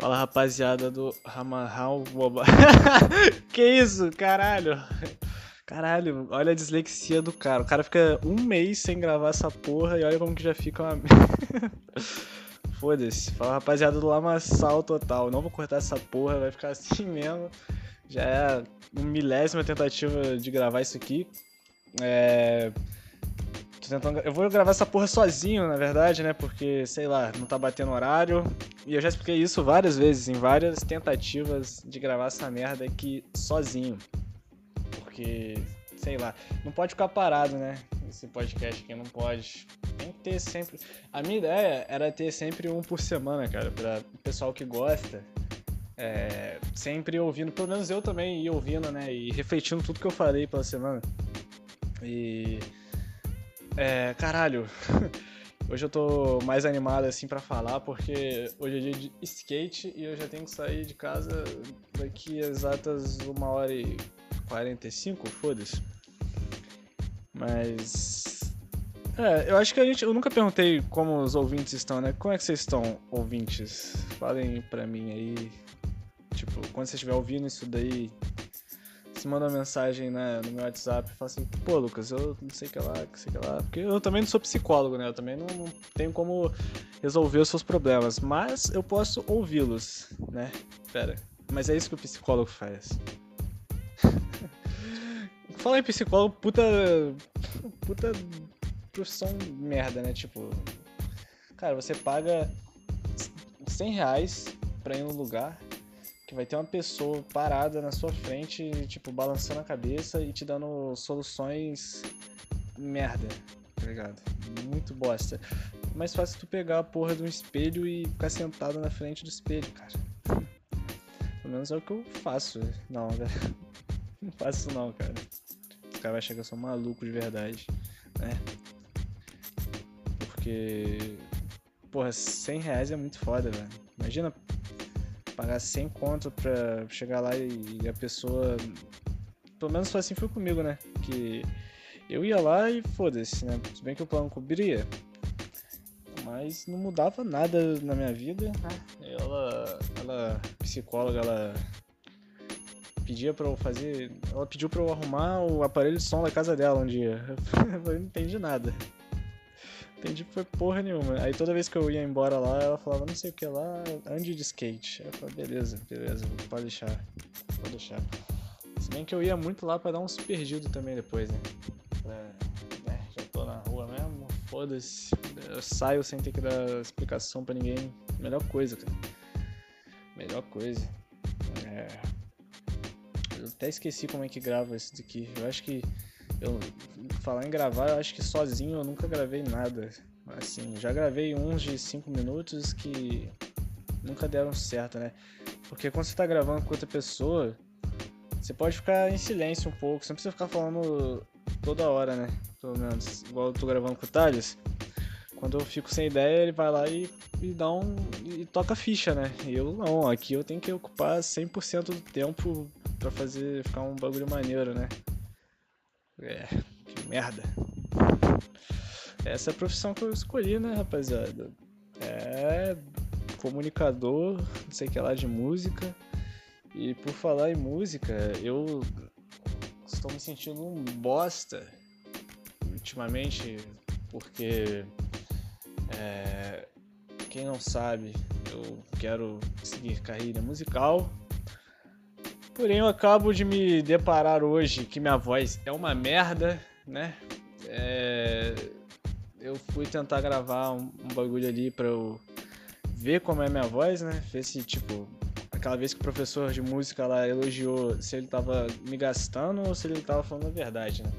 Fala rapaziada do Ramahal Boba. que isso, caralho. Caralho, olha a dislexia do cara. O cara fica um mês sem gravar essa porra e olha como que já fica uma. Foda-se. Fala rapaziada do Lamaçal total. Não vou cortar essa porra, vai ficar assim mesmo. Já é uma milésima tentativa de gravar isso aqui. É. Tentando... Eu vou gravar essa porra sozinho, na verdade, né? Porque, sei lá, não tá batendo horário. E eu já expliquei isso várias vezes, em várias tentativas de gravar essa merda aqui sozinho. Porque, sei lá, não pode ficar parado, né? Esse podcast aqui não pode. Tem que ter sempre. A minha ideia era ter sempre um por semana, cara, pra o pessoal que gosta. É, sempre ouvindo, pelo menos eu também ia ouvindo, né? E refletindo tudo que eu falei pela semana. E é, caralho. Hoje eu tô mais animado assim para falar porque hoje é dia de skate e eu já tenho que sair de casa daqui exatas uma hora e 45, foda-se. Mas é, eu acho que a gente, eu nunca perguntei como os ouvintes estão, né? Como é que vocês estão, ouvintes? Falem pra mim aí. Tipo, quando você estiver ouvindo isso daí, se manda uma mensagem né, no meu WhatsApp e fala assim, pô, Lucas, eu não sei o que lá, que sei que lá. Porque eu também não sou psicólogo, né? Eu também não, não tenho como resolver os seus problemas. Mas eu posso ouvi-los, né? Pera, mas é isso que o psicólogo faz. Falar em psicólogo, puta. Puta profissão merda, né? Tipo. Cara, você paga 100 reais pra ir no lugar que vai ter uma pessoa parada na sua frente, tipo, balançando a cabeça e te dando soluções merda, tá ligado? Muito bosta. Mais fácil tu pegar a porra de um espelho e ficar sentado na frente do espelho, cara. Pelo menos é o que eu faço. Não, velho. Não faço não, cara. Os caras vão achar que eu sou maluco de verdade, né? Porque. Porra, 100 reais é muito foda, velho. Imagina pagar 100 conto pra chegar lá e, a pessoa. Pelo menos foi assim foi comigo, né? Que eu ia lá e foda-se, né? Se bem que o plano cobria. Mas não mudava nada na minha vida. Ela, ela psicóloga, ela pedia pra eu fazer. Ela pediu pra eu arrumar o aparelho de som da casa dela um dia. Eu não entendi nada entendi foi porra nenhuma. Aí toda vez que eu ia embora lá, ela falava não sei o que lá, ande de skate. Eu falei, beleza, beleza, pode deixar. Pode deixar. Se bem que eu ia muito lá pra dar uns perdidos também depois, né? É, é, já tô na rua mesmo, foda-se. Eu saio sem ter que dar explicação pra ninguém. Melhor coisa, cara. Melhor coisa. É... Eu até esqueci como é que grava esse daqui. Eu acho que eu falar em gravar, eu acho que sozinho eu nunca gravei nada. Assim, já gravei uns de 5 minutos que nunca deram certo, né? Porque quando você tá gravando com outra pessoa, você pode ficar em silêncio um pouco, você não precisa ficar falando toda hora, né? Pelo menos, igual eu tô gravando com o Thales. Quando eu fico sem ideia, ele vai lá e, e dá um. e toca ficha, né? Eu não, aqui eu tenho que ocupar 100% do tempo para fazer ficar um bagulho maneiro, né? É, que merda. Essa é a profissão que eu escolhi, né, rapaziada? É comunicador, não sei que lá de música. E por falar em música, eu estou me sentindo um bosta ultimamente, porque é, quem não sabe, eu quero seguir carreira musical Porém, eu acabo de me deparar hoje que minha voz é uma merda, né? É... Eu fui tentar gravar um, um, bagulho ali pra eu ver como é minha voz, né? Ver se, tipo, aquela vez que o professor de música lá elogiou se ele tava me gastando ou se ele tava falando a verdade, né?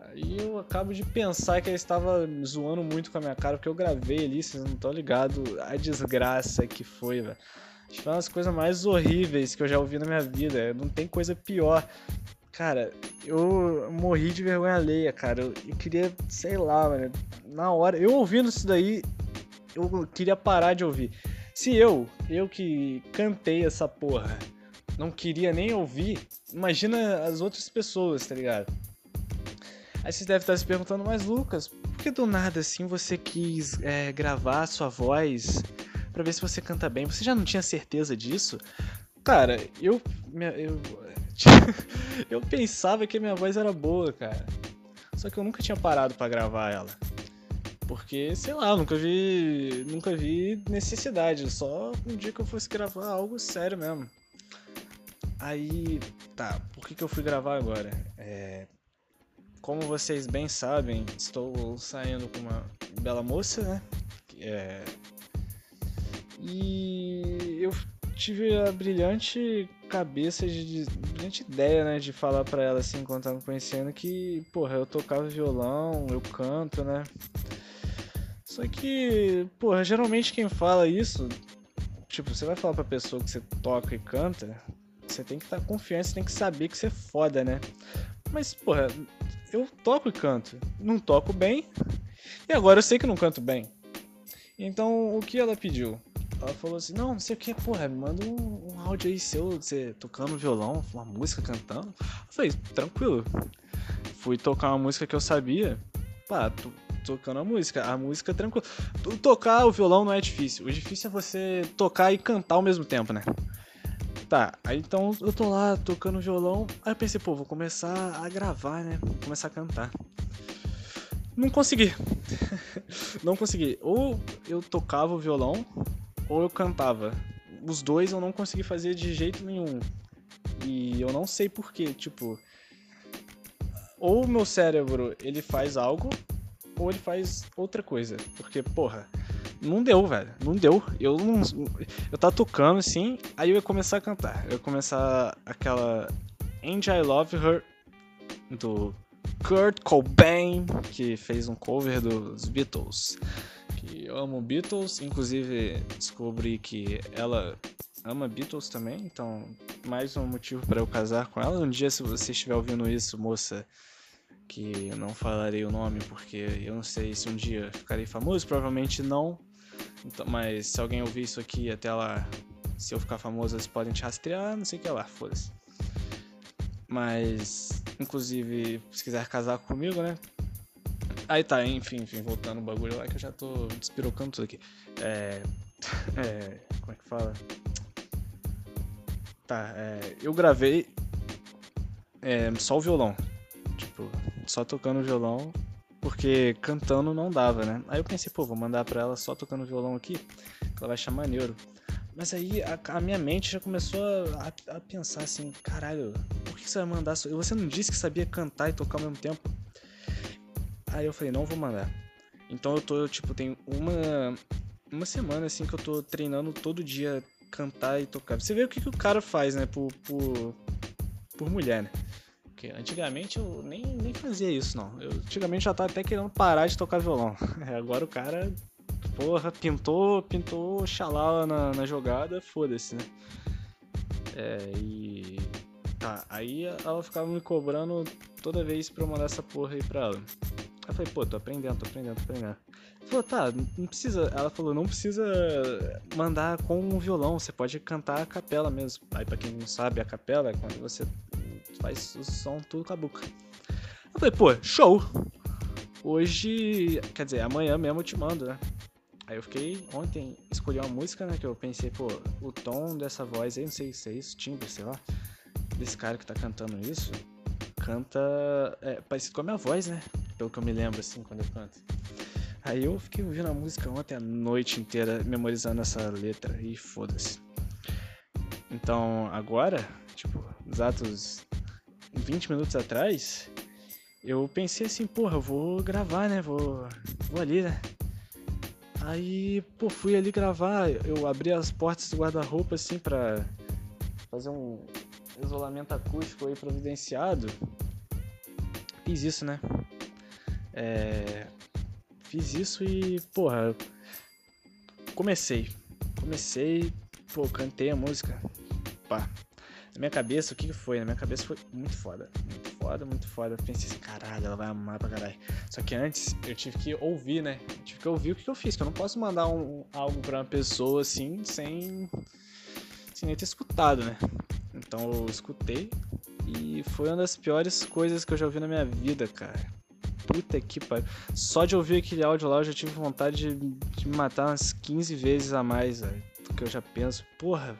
Aí eu acabo de pensar que ele estava zoando muito com a minha cara, porque eu gravei ali, vocês não estão ligados a desgraça que foi, velho. Foi uma das coisas mais horríveis que eu já ouvi na minha vida. Não tem coisa pior. Cara, eu morri de vergonha alheia, cara. Eu, eu queria, sei lá, mano. Na hora, eu ouvindo isso daí, eu queria parar de ouvir. Se eu, eu que cantei essa porra, não queria nem ouvir, imagina as outras pessoas, tá ligado? Aí vocês devem estar se perguntando, mas Lucas, por que do nada assim você quis é, gravar sua voz para ver se você canta bem. Você já não tinha certeza disso? Cara, eu. Eu, eu pensava que a minha voz era boa, cara. Só que eu nunca tinha parado para gravar ela. Porque, sei lá, nunca vi. Nunca vi necessidade. Só um dia que eu fosse gravar algo sério mesmo. Aí. Tá, por que, que eu fui gravar agora? É, como vocês bem sabem, estou saindo com uma bela moça, né? É... E eu tive a brilhante cabeça de, brilhante ideia, né, de falar para ela assim, enquanto tava me conhecendo que, porra, eu tocava violão, eu canto, né? Só que, porra, geralmente quem fala isso, tipo, você vai falar pra pessoa que você toca e canta, você tem que estar tá confiante, você tem que saber que você é foda, né? Mas, porra, eu toco e canto. Não toco bem. E agora eu sei que não canto bem. Então, o que ela pediu? Ela falou assim: Não, não sei o que, porra, manda um, um áudio aí seu, você tocando violão, uma música cantando. Eu falei: Tranquilo. Fui tocar uma música que eu sabia. Pá, tocando a música. A música tranquilo. Tocar o violão não é difícil. O difícil é você tocar e cantar ao mesmo tempo, né? Tá, aí então eu tô lá tocando violão. Aí eu pensei, pô, vou começar a gravar, né? Vou começar a cantar. Não consegui. não consegui. Ou eu tocava o violão, ou eu cantava. Os dois eu não consegui fazer de jeito nenhum. E eu não sei porquê, tipo. Ou o meu cérebro ele faz algo, ou ele faz outra coisa. Porque, porra, não deu, velho. Não deu. Eu não. Eu tava tocando assim, aí eu ia começar a cantar. Eu ia começar aquela And I Love Her do Kurt Cobain, que fez um cover dos Beatles. Que eu amo Beatles, inclusive descobri que ela ama Beatles também, então mais um motivo para eu casar com ela. Um dia, se você estiver ouvindo isso, moça, que eu não falarei o nome porque eu não sei se um dia ficarei famoso, provavelmente não. Então, mas se alguém ouvir isso aqui até lá, se eu ficar famoso, eles podem te rastrear, não sei o que lá, foda-se. Mas, inclusive, se quiser casar comigo, né? Aí tá, enfim, enfim, voltando o bagulho lá que eu já tô despirocando tudo aqui. É. É. Como é que fala? Tá, é, eu gravei é, só o violão. Tipo, só tocando violão porque cantando não dava, né? Aí eu pensei, pô, vou mandar pra ela só tocando violão aqui, que ela vai achar maneiro. Mas aí a, a minha mente já começou a, a, a, pensar assim, caralho, por que você vai mandar? Você não disse que sabia cantar e tocar ao mesmo tempo? Aí eu falei, não vou mandar. Então eu tô, tipo, tem uma, uma semana assim que eu tô treinando todo dia cantar e tocar. Você vê o que, que o cara faz, né, por, por, por mulher, né? Porque antigamente eu nem, nem fazia isso, não. Eu antigamente já tava até querendo parar de tocar violão. É, agora o cara, porra, pintou, pintou xalala na, na jogada, foda-se, né? É, e. Tá, aí ela ficava me cobrando toda vez pra eu mandar essa porra aí pra ela. Eu falei, pô, tô aprendendo, tô aprendendo, tô aprendendo. Falou, tá, não precisa. Ela falou, não precisa mandar com um violão, você pode cantar a capela mesmo. Aí, pra quem não sabe, a capela é quando você faz o som tudo com a boca. Eu falei, pô, show! Hoje, quer dizer, amanhã mesmo eu te mando, né? Aí eu fiquei ontem, escolhi uma música, né? Que eu pensei, pô, o tom dessa voz aí, não sei se é isso, timbre, sei lá, desse cara que tá cantando isso, canta. É, parecido com a minha voz, né? Pelo que eu me lembro, assim, quando eu canto. Aí eu fiquei ouvindo a música ontem a noite inteira, memorizando essa letra e foda-se. Então agora, tipo, exatos 20 minutos atrás, eu pensei assim, porra, eu vou gravar, né? Vou, vou ali, né? Aí, pô, fui ali gravar, eu abri as portas do guarda-roupa assim pra fazer um isolamento acústico aí providenciado. Fiz isso, né? É... Fiz isso e, porra, comecei. Comecei, pô, cantei a música. Pá, na minha cabeça, o que, foi? Na minha cabeça foi muito foda. Muito foda, muito foda. Pensei assim, caralho, ela vai amar pra caralho. Só que antes eu tive que ouvir, né? Eu tive que ouvir o que, que eu fiz. Que eu não posso mandar um, algo pra uma pessoa assim sem, sem nem ter escutado, né? Então eu escutei e foi uma das piores coisas que eu já ouvi na minha vida, cara. Puta que pariu. Só de ouvir aquele áudio lá, eu já tive vontade de, de me matar umas 15 vezes a mais, velho. Porque eu já penso, porra,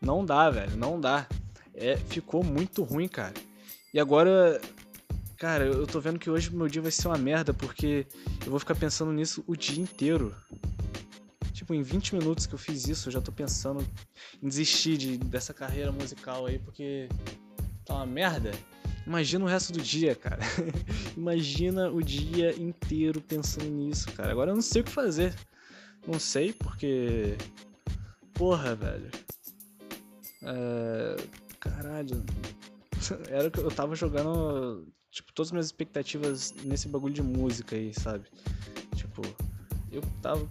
não dá, velho, não dá. É, ficou muito ruim, cara. E agora, cara, eu tô vendo que hoje meu dia vai ser uma merda, porque eu vou ficar pensando nisso o dia inteiro. Tipo, em 20 minutos que eu fiz isso, eu já tô pensando em desistir de, dessa carreira musical aí, porque tá uma merda. Imagina o resto do dia, cara. Imagina o dia inteiro pensando nisso, cara. Agora eu não sei o que fazer. Não sei, porque. Porra, velho. É... Caralho. Era que eu tava jogando. Tipo, todas as minhas expectativas nesse bagulho de música aí, sabe? Tipo, eu tava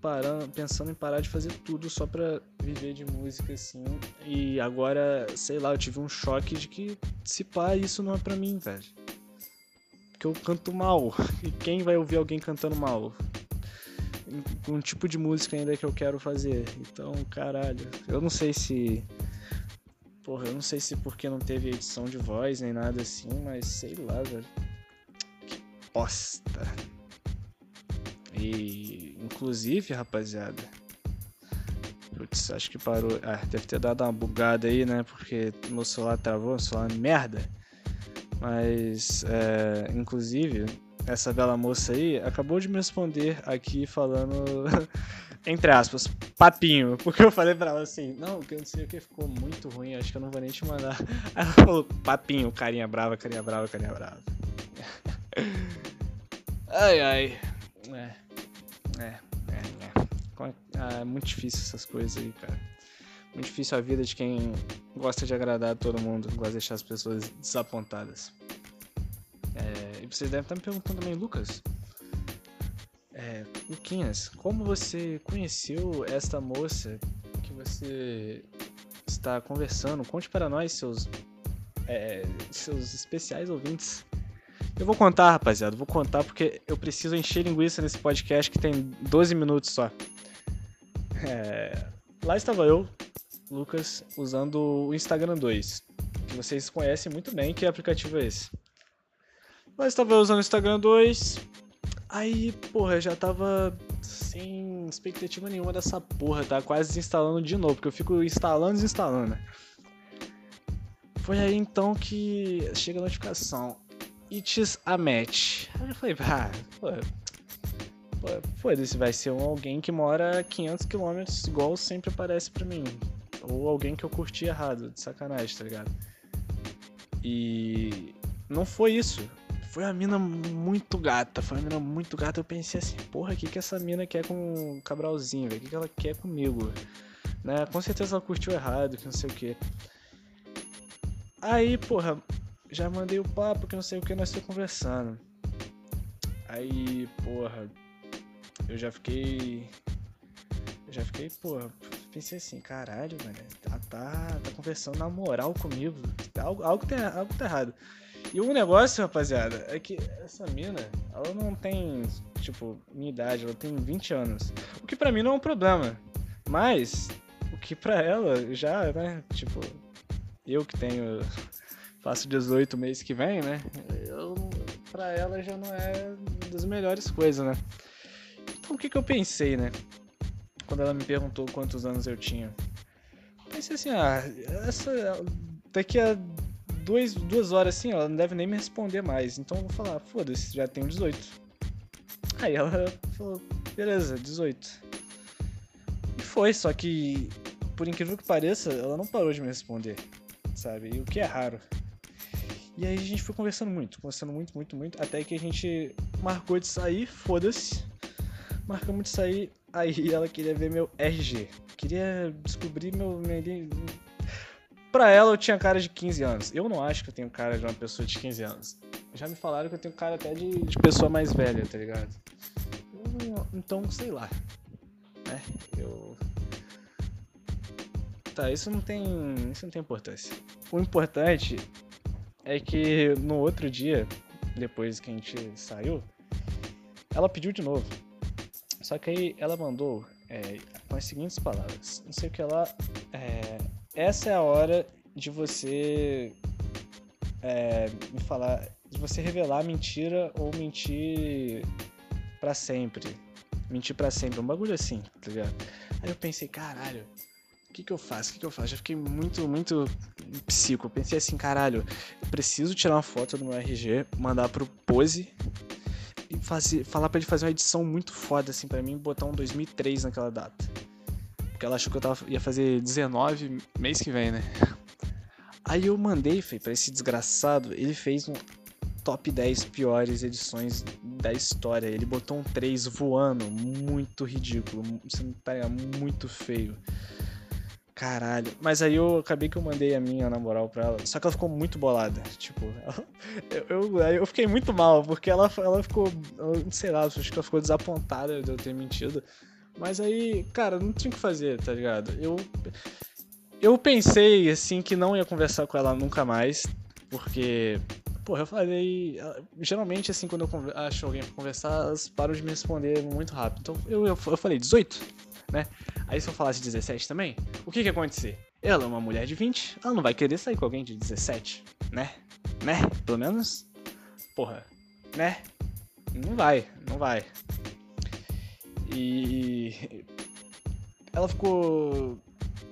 parando, pensando em parar de fazer tudo só pra viver de música, assim. E agora, sei lá, eu tive um choque de que se pá, isso não é pra mim, velho. Porque eu canto mal. E quem vai ouvir alguém cantando mal? Um tipo de música ainda que eu quero fazer. Então, caralho. Eu não sei se. Porra, eu não sei se porque não teve edição de voz nem nada assim, mas sei lá, velho. Que bosta. E inclusive, rapaziada. Putz, acho que parou. Ah, deve ter dado uma bugada aí, né? Porque meu celular travou, meu celular é merda. Mas, é, inclusive, essa bela moça aí acabou de me responder aqui falando, entre aspas, papinho. Porque eu falei pra ela assim: Não, que eu não sei o que ficou muito ruim, acho que eu não vou nem te mandar. Aí ela falou: Papinho, carinha brava, carinha brava, carinha brava. ai, ai. É. É, é, é. Ah, é muito difícil essas coisas aí, cara. Muito difícil a vida de quem gosta de agradar todo mundo, gosta de deixar as pessoas desapontadas. É, e vocês devem estar me perguntando também, Lucas. É, Luquinhas, como você conheceu esta moça que você está conversando? Conte para nós, seus, é, seus especiais ouvintes. Eu vou contar, rapaziada. Vou contar porque eu preciso encher linguiça nesse podcast que tem 12 minutos só. É... Lá estava eu, Lucas, usando o Instagram 2. Que vocês conhecem muito bem que aplicativo é esse. Lá estava eu usando o Instagram 2. Aí, porra, já tava sem expectativa nenhuma dessa porra, tá? Quase desinstalando de novo, porque eu fico instalando e desinstalando. Foi aí então que chega a notificação. It's a match. Aí eu falei, ah, pô, foda-se, vai ser um, alguém que mora a 500 km igual sempre aparece pra mim. Ou alguém que eu curti errado, de sacanagem, tá ligado? E não foi isso. Foi uma mina muito gata, foi uma mina muito gata. Eu pensei assim, porra, o que, que essa mina quer com o Cabralzinho, velho? O que, que ela quer comigo? Né? Com certeza ela curtiu errado, que não sei o que. Aí, porra, já mandei o papo que não sei o que nós estamos conversando. Aí, porra, eu já fiquei. Já fiquei, porra, pensei assim, caralho, velho, ela tá, tá conversando na moral comigo. Algo, algo, tem, algo tá errado. E o negócio, rapaziada, é que essa mina, ela não tem, tipo, minha idade, ela tem 20 anos. O que pra mim não é um problema. Mas, o que pra ela já, né, tipo, eu que tenho faço 18 mês que vem, né? Eu, pra ela já não é das melhores coisas, né? Então o que, que eu pensei, né? Quando ela me perguntou quantos anos eu tinha. Pensei assim, ah, essa. Daqui a duas, duas horas assim, ela não deve nem me responder mais. Então eu vou falar, foda-se, já tenho 18. Aí ela falou, beleza, 18. E foi, só que, por incrível que pareça, ela não parou de me responder, sabe? E o que é raro. E aí a gente foi conversando muito, conversando muito, muito, muito, até que a gente marcou de sair, foda-se. Marcamos de sair, aí ela queria ver meu RG. Queria descobrir meu. meu... Pra ela eu tinha cara de 15 anos. Eu não acho que eu tenho cara de uma pessoa de 15 anos. Já me falaram que eu tenho cara até de, de pessoa mais velha, tá ligado? Então, sei lá. Né? Eu. Tá, isso não tem. Isso não tem importância. O importante é que no outro dia, depois que a gente saiu, ela pediu de novo. Só que aí ela mandou é, com as seguintes palavras: Não sei o que lá. É, essa é a hora de você é, me falar. De você revelar mentira ou mentir para sempre. Mentir para sempre, um bagulho assim, tá ligado? Aí eu pensei, caralho, que que eu faço? O que que eu faço? Já fiquei muito, muito psico. Pensei assim, caralho, eu preciso tirar uma foto do meu RG, mandar pro Pose e fazer, falar para ele fazer uma edição muito foda assim para mim, botar um 2003 naquela data. Porque ela achou que eu tava, ia fazer 19 mês que vem, né? Aí eu mandei, foi para esse desgraçado, ele fez um top 10 piores edições da história. Ele botou um 3 voando, muito ridículo, você tá muito feio. Caralho. Mas aí eu acabei que eu mandei a minha na moral pra ela. Só que ela ficou muito bolada. Tipo, ela, eu, eu, eu, fiquei muito mal, porque ela, ela ficou. Não sei lá, acho que ela ficou desapontada de eu ter mentido. Mas aí, cara, não tinha o que fazer, tá ligado? Eu. Eu pensei, assim, que não ia conversar com ela nunca mais. Porque Porra, eu falei. Geralmente, assim, quando eu acho alguém pra conversar, elas param de me responder muito rápido. Então eu, eu, eu falei 18, né? Aí se eu falasse 17 também, o que que ia acontecer? Ela é uma mulher de 20, ela não vai querer sair com alguém de 17, né? Né? Pelo menos. Porra, né? Não vai, não vai. E. Ela ficou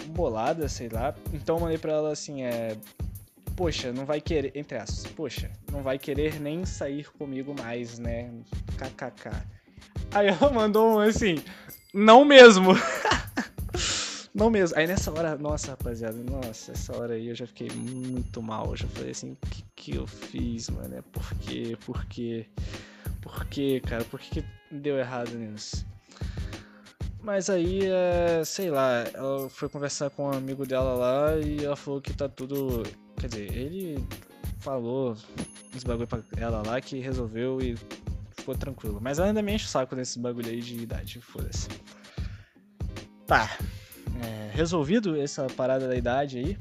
bolada, sei lá. Então eu mandei pra ela assim: é poxa, não vai querer, entre aspas, poxa, não vai querer nem sair comigo mais, né? KKK. Aí ela mandou um assim, não mesmo. não mesmo. Aí nessa hora, nossa, rapaziada, nossa, essa hora aí eu já fiquei muito mal. Eu já falei assim, o que, que eu fiz, mano? É por quê? Por quê? Por quê, cara? Por que, que deu errado nisso? Mas aí, é, sei lá, ela foi conversar com um amigo dela lá e ela falou que tá tudo Quer dizer, ele falou uns bagulho pra ela lá que resolveu e ficou tranquilo. Mas ainda me enche o saco desse bagulho aí de idade, foda-se. Tá. É, resolvido essa parada da idade aí.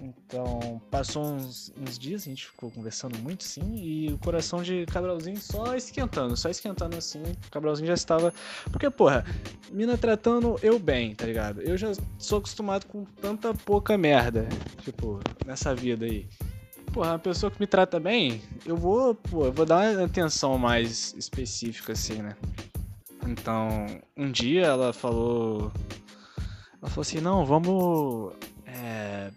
Então, passou uns, uns, dias, a gente ficou conversando muito, sim, e o coração de Cabralzinho só esquentando, só esquentando assim. Cabralzinho já estava. Porque, porra, mina tratando eu bem, tá ligado? Eu já sou acostumado com tanta pouca merda, tipo, nessa vida aí. Porra, uma pessoa que me trata bem, eu vou, pô, eu vou dar uma atenção mais específica, assim, né? Então, um dia ela falou. Ela falou assim: não, vamos. É,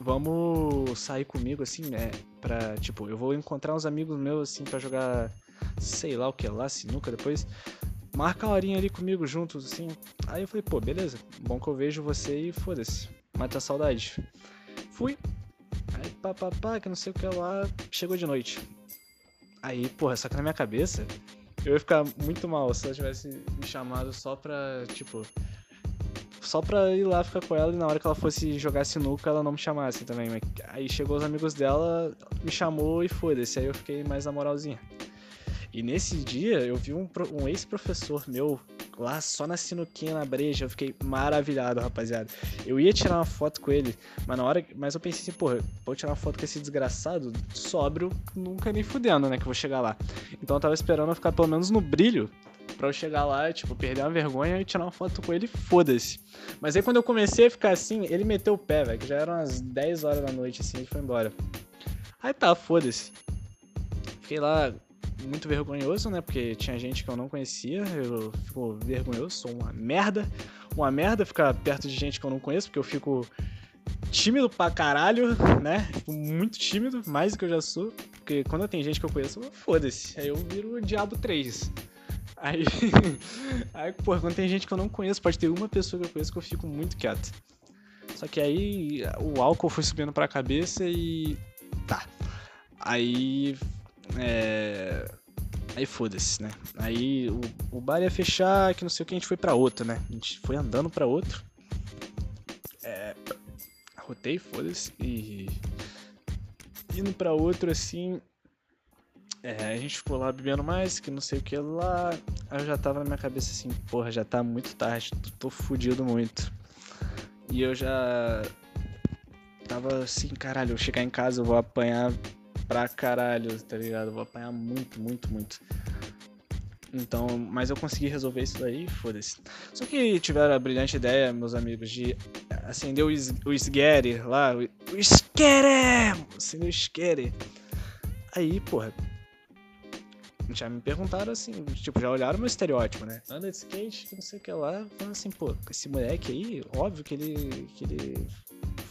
vamos sair comigo, assim, né? Pra, tipo, eu vou encontrar uns amigos meus, assim, para jogar, sei lá o que lá, sinuca depois. Marca a horinha ali comigo juntos, assim. Aí eu falei, pô, beleza, bom que eu vejo você e foda-se, mata a saudade. Fui. Que não sei o que lá, chegou de noite. Aí, porra, só que na minha cabeça, eu ia ficar muito mal se ela tivesse me chamado só pra, tipo, só pra ir lá ficar com ela e na hora que ela fosse jogar sinuca ela não me chamasse também. Aí chegou os amigos dela, me chamou e foda-se. Aí eu fiquei mais na moralzinha. E nesse dia eu vi um, um ex-professor meu lá só na sinuquinha na breja, eu fiquei maravilhado, rapaziada. Eu ia tirar uma foto com ele, mas na hora, mas eu pensei assim, porra, vou tirar uma foto com esse desgraçado, sóbrio, nunca nem fudendo, né, que eu vou chegar lá. Então eu tava esperando eu ficar pelo menos no brilho Pra eu chegar lá, tipo, perder uma vergonha e tirar uma foto com ele, foda-se. Mas aí quando eu comecei a ficar assim, ele meteu o pé, velho, que já eram umas 10 horas da noite, assim, e foi embora. Aí tá, foda-se. Fiquei lá muito vergonhoso, né? Porque tinha gente que eu não conhecia. Eu fico vergonhoso, sou uma merda. Uma merda ficar perto de gente que eu não conheço, porque eu fico tímido pra caralho, né? Fico muito tímido, mais do que eu já sou. Porque quando tem gente que eu conheço, foda-se. Aí eu viro o Diabo 3. Aí, aí, pô, quando tem gente que eu não conheço, pode ter uma pessoa que eu conheço que eu fico muito quieto. Só que aí o álcool foi subindo pra cabeça e. Tá. Aí. É. Aí foda-se, né? Aí o, o bar ia fechar, que não sei o que, a gente foi pra outro, né? A gente foi andando pra outro. É. Rotei, foda-se. E. Indo pra outro assim. É, a gente ficou lá bebendo mais, que não sei o que lá. Aí eu já tava na minha cabeça assim, porra, já tá muito tarde, tô fudido muito. E eu já tava assim, caralho, eu chegar em casa eu vou apanhar pra caralho, tá ligado? Vou apanhar muito, muito, muito. Então, mas eu consegui resolver isso daí, foda-se. Só que tiveram a brilhante ideia, meus amigos, de acender o, is o lá, o, o! Acender o esquere Aí, porra, já me perguntaram assim, tipo, já olharam meu estereótipo, né? Anda de skate, não sei o que lá, falando assim, pô, esse moleque aí, óbvio que ele, que ele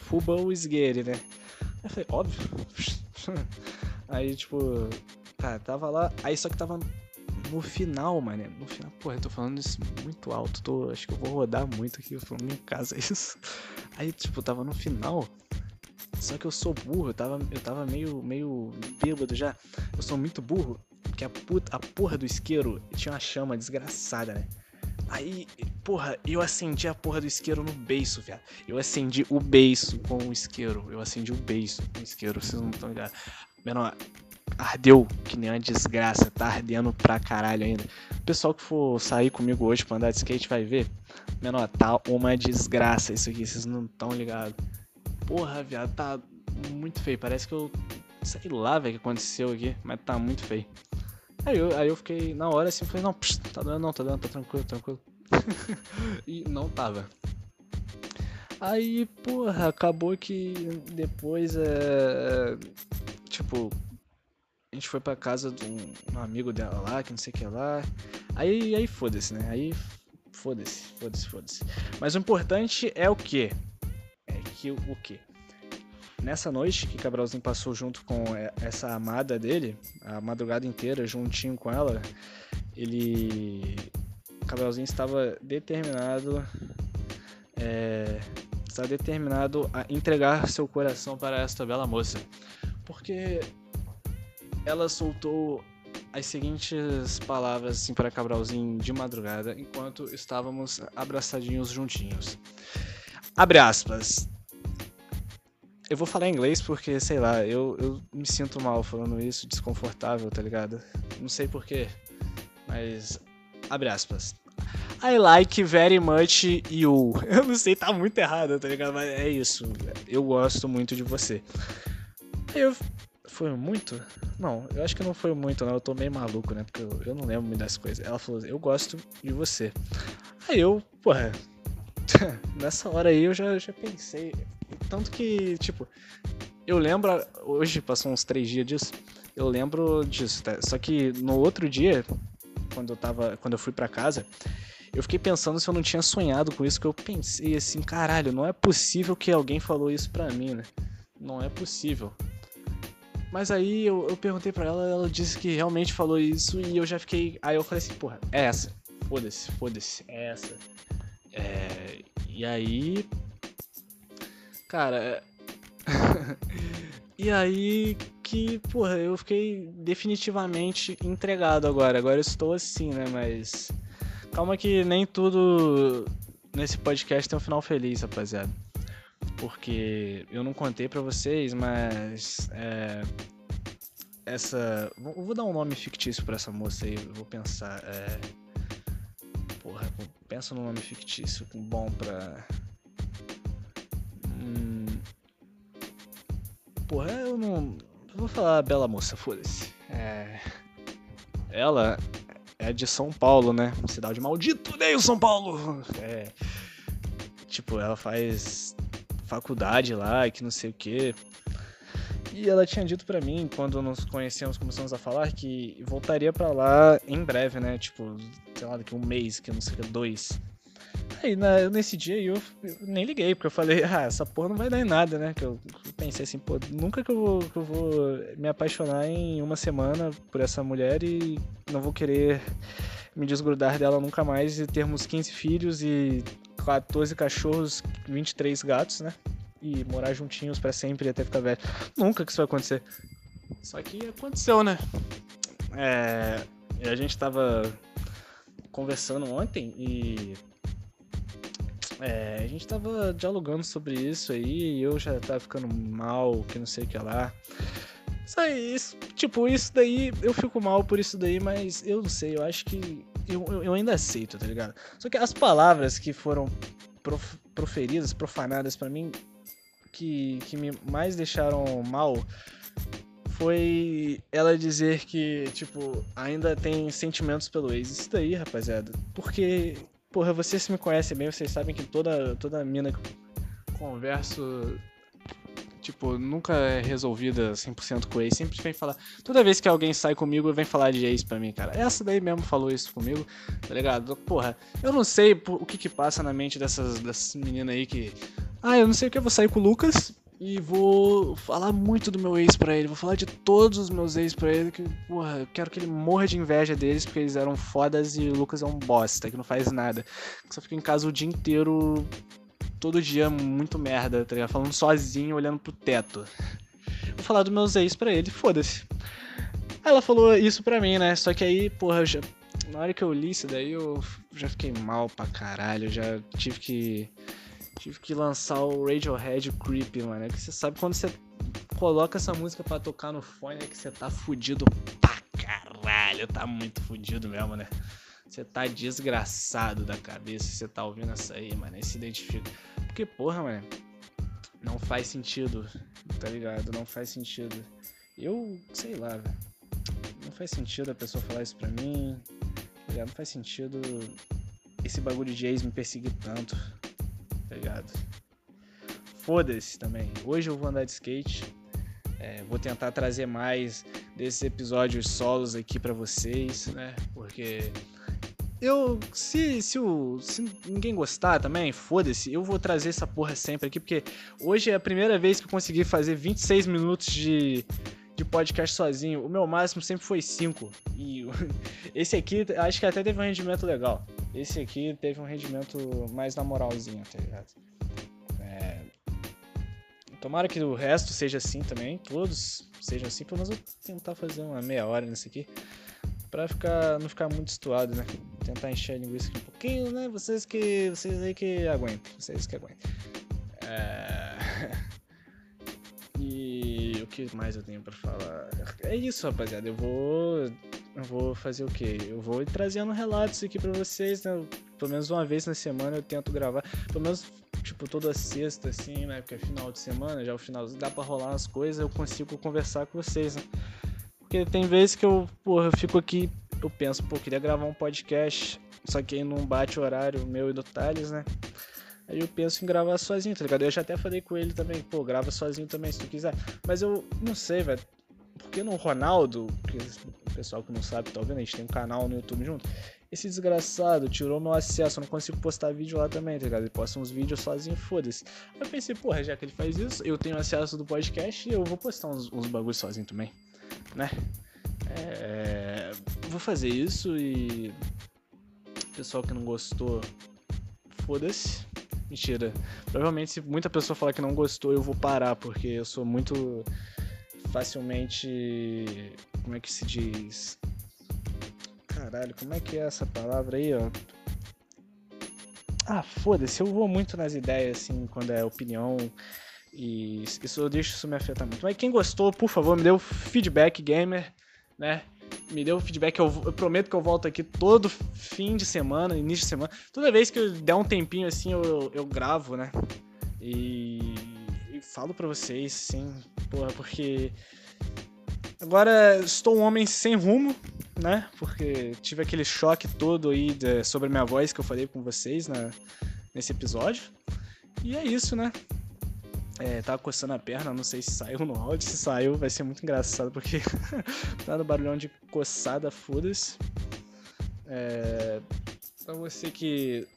fuba o esgueire, né? Aí falei, óbvio. aí, tipo, cara, tava lá, aí só que tava no final, mano, no final, porra, eu tô falando isso muito alto, tô, acho que eu vou rodar muito aqui falando em casa isso. Aí, tipo, tava no final, só que eu sou burro, eu tava, eu tava meio, meio bêbado já. Eu sou muito burro que a, puta, a porra do isqueiro tinha uma chama desgraçada, né? Aí, porra, eu acendi a porra do isqueiro no beiço, viado. Eu acendi o beiço com o isqueiro. Eu acendi o beiço com o isqueiro, vocês não estão ligados. Menor, ardeu que nem uma desgraça, tá ardendo pra caralho ainda. O pessoal que for sair comigo hoje pra andar de skate vai ver. Menor, tá uma desgraça isso aqui, vocês não estão ligados. Porra, viado, tá muito feio. Parece que eu. Sei lá, velho, o que aconteceu aqui, mas tá muito feio. Aí eu, aí eu fiquei na hora assim, falei, não, psh, tá doendo não, tá doendo, tá tranquilo, tranquilo. e não tava. Aí, porra, acabou que depois é. Tipo, a gente foi pra casa de um, um amigo dela lá, que não sei o que lá. Aí, aí foda-se, né? Aí foda-se, foda-se, foda-se. Mas o importante é o que? É que o que? Nessa noite que Cabralzinho passou junto com essa amada dele, a madrugada inteira, juntinho com ela, ele. Cabralzinho estava determinado. É, determinado a entregar seu coração para esta bela moça. Porque ela soltou as seguintes palavras assim para Cabralzinho de madrugada, enquanto estávamos abraçadinhos juntinhos. Abre aspas. Eu vou falar inglês porque, sei lá, eu, eu me sinto mal falando isso, desconfortável, tá ligado? Não sei porquê, mas. Abre aspas. I like very much you. Eu não sei, tá muito errado, tá ligado? Mas é isso. Eu gosto muito de você. Aí eu. Foi muito? Não, eu acho que não foi muito, não. Eu tô meio maluco, né? Porque eu, eu não lembro muito das coisas. Ela falou, eu gosto de você. Aí eu, porra. Nessa hora aí eu já, já pensei. Tanto que, tipo, eu lembro, hoje passou uns três dias disso, eu lembro disso, tá? Só que no outro dia, quando eu tava. Quando eu fui para casa, eu fiquei pensando se eu não tinha sonhado com isso, que eu pensei assim, caralho, não é possível que alguém falou isso pra mim, né? Não é possível. Mas aí eu, eu perguntei pra ela, ela disse que realmente falou isso e eu já fiquei. Aí eu falei assim, porra, é essa. Foda-se, foda-se, é essa. É... E aí, Cara. É e aí que, porra, eu fiquei definitivamente entregado agora. Agora eu estou assim, né? Mas. Calma que nem tudo nesse podcast tem um final feliz, rapaziada. Porque eu não contei para vocês, mas. É, essa. Vou dar um nome fictício para essa moça aí, vou pensar. É, porra, pensa num nome fictício bom pra porra, eu não. Eu vou falar Bela Moça, foda-se. É. Ela é de São Paulo, né? Cidade maldito, odeio São Paulo! É. Tipo, ela faz faculdade lá, que não sei o que. E ela tinha dito para mim, quando nos conhecemos, começamos a falar, que voltaria para lá em breve, né? Tipo, sei lá, daqui um mês, que não sei o que, dois. Aí na, nesse dia eu, eu, nem liguei, porque eu falei, ah, essa porra não vai dar em nada, né? Que eu, eu pensei assim, pô, nunca que eu, vou, que eu vou me apaixonar em uma semana por essa mulher e não vou querer me desgrudar dela nunca mais e termos 15 filhos e 14 cachorros, 23 gatos, né? E morar juntinhos para sempre até ficar velho. Nunca que isso vai acontecer. Só que aconteceu, né? É, a gente tava conversando ontem e é, a gente tava dialogando sobre isso aí e eu já tava ficando mal, que não sei o que lá. Isso aí, isso, tipo, isso daí, eu fico mal por isso daí, mas eu não sei, eu acho que eu, eu ainda aceito, tá ligado? Só que as palavras que foram prof, proferidas, profanadas para mim, que, que me mais deixaram mal, foi ela dizer que, tipo, ainda tem sentimentos pelo ex. Isso daí, rapaziada. Porque Porra, vocês me conhecem bem, vocês sabem que toda, toda mina que eu converso, Tipo, nunca é resolvida 100% com ex. Sempre vem falar. Toda vez que alguém sai comigo, vem falar de ex pra mim, cara. Essa daí mesmo falou isso comigo, tá ligado? Porra, eu não sei o que que passa na mente dessas, dessas meninas aí que. Ah, eu não sei o que, eu vou sair com o Lucas e vou falar muito do meu ex pra ele. Vou falar de todos os meus ex pra ele. Que, porra, eu quero que ele morra de inveja deles porque eles eram fodas e o Lucas é um bosta, que não faz nada. Que só fica em casa o dia inteiro, todo dia, muito merda, tá ligado? Falando sozinho, olhando pro teto. Vou falar dos meus ex pra ele, foda-se. Ela falou isso pra mim, né? Só que aí, porra, já, na hora que eu li isso daí, eu já fiquei mal pra caralho. Já tive que Tive que lançar o Radiohead Creep, mano. É que você sabe quando você coloca essa música para tocar no fone, é que você tá fudido pra caralho. Tá muito fudido mesmo, né? Você tá desgraçado da cabeça você tá ouvindo essa aí, mano. E se identifica. Porque, porra, mano, não faz sentido, tá ligado? Não faz sentido. Eu, sei lá, velho. Não faz sentido a pessoa falar isso pra mim. Tá? Não faz sentido esse bagulho de ex me perseguir tanto ligado? Foda-se também. Hoje eu vou andar de skate. É, vou tentar trazer mais desses episódios solos aqui para vocês, né? Porque eu se, se, o, se ninguém gostar também, foda-se, eu vou trazer essa porra sempre aqui, porque hoje é a primeira vez que eu consegui fazer 26 minutos de, de podcast sozinho. O meu máximo sempre foi 5. E esse aqui acho que até teve um rendimento legal. Esse aqui teve um rendimento mais na moralzinha, tá ligado? É... Tomara que o resto seja assim também, todos sejam assim, pelo menos eu vou tentar fazer uma meia hora nesse aqui. Pra ficar, não ficar muito estuado, né? Tentar encher a linguiça aqui um pouquinho, né? Vocês que. Vocês aí que aguentam. Vocês que aguentam. É... E o que mais eu tenho para falar? É isso, rapaziada. Eu vou eu vou fazer o quê? Eu vou trazendo relatos aqui para vocês, né? Pelo menos uma vez na semana eu tento gravar. Pelo menos, tipo, toda sexta, assim, né? Porque é final de semana, já é o final, dá pra rolar as coisas, eu consigo conversar com vocês, né? Porque tem vezes que eu, porra, eu fico aqui, eu penso, pô, queria gravar um podcast, só que aí não bate o horário meu e do Thales, né? Aí eu penso em gravar sozinho, tá ligado? Eu já até falei com ele também, pô, grava sozinho também se tu quiser. Mas eu não sei, velho. Porque no Ronaldo, que pessoal que não sabe tá ouvindo, a gente tem um canal no YouTube junto. Esse desgraçado tirou meu acesso, eu não consigo postar vídeo lá também, tá ligado? Ele posta uns vídeos sozinho, foda-se. Eu pensei, porra, já que ele faz isso, eu tenho acesso do podcast e eu vou postar uns, uns bagulhos sozinho também, né? É... Vou fazer isso e. Pessoal que não gostou, foda-se. Mentira. Provavelmente, se muita pessoa falar que não gostou, eu vou parar, porque eu sou muito facilmente. Como é que se diz? Caralho, como é que é essa palavra aí, ó? Ah, foda-se, eu vou muito nas ideias, assim, quando é opinião. E isso eu deixo isso me afetar muito. Mas quem gostou, por favor, me dê o feedback gamer, né? Me dê o feedback, eu, eu, prometo que eu volto aqui todo fim de semana, início de semana. Toda vez que eu der um tempinho assim, eu, eu gravo, né? E, e falo pra vocês, sim, porra, porque agora estou um homem sem rumo, né? Porque tive aquele choque todo aí de, sobre a minha voz que eu falei com vocês na, nesse episódio. E é isso, né? É, tava coçando a perna, não sei se saiu no áudio. Se saiu, vai ser muito engraçado, porque tá no barulhão de coçada, foda-se. É, pra você que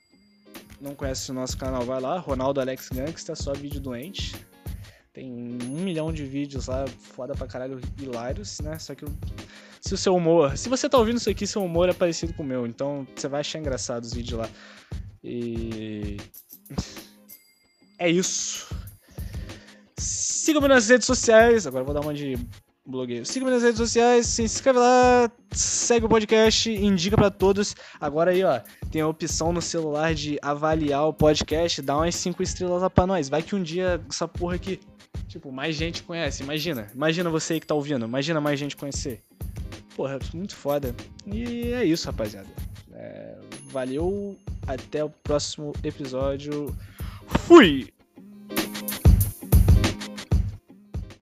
não conhece o nosso canal, vai lá, Ronaldo Alex Gangsta, só vídeo doente. Tem um milhão de vídeos lá, foda pra caralho, hilários, né? Só que se o seu humor. Se você tá ouvindo isso aqui, seu humor é parecido com o meu, então você vai achar engraçado os vídeos lá. E. É isso. Siga-me nas redes sociais. Agora vou dar uma de blogueiro. Siga-me nas redes sociais, se inscreve lá, segue o podcast, indica para todos. Agora aí, ó, tem a opção no celular de avaliar o podcast, dá umas 5 estrelas lá pra nós. Vai que um dia essa porra aqui, tipo, mais gente conhece. Imagina, imagina você aí que tá ouvindo, imagina mais gente conhecer. Porra, muito foda. E é isso, rapaziada. É, valeu, até o próximo episódio. Fui!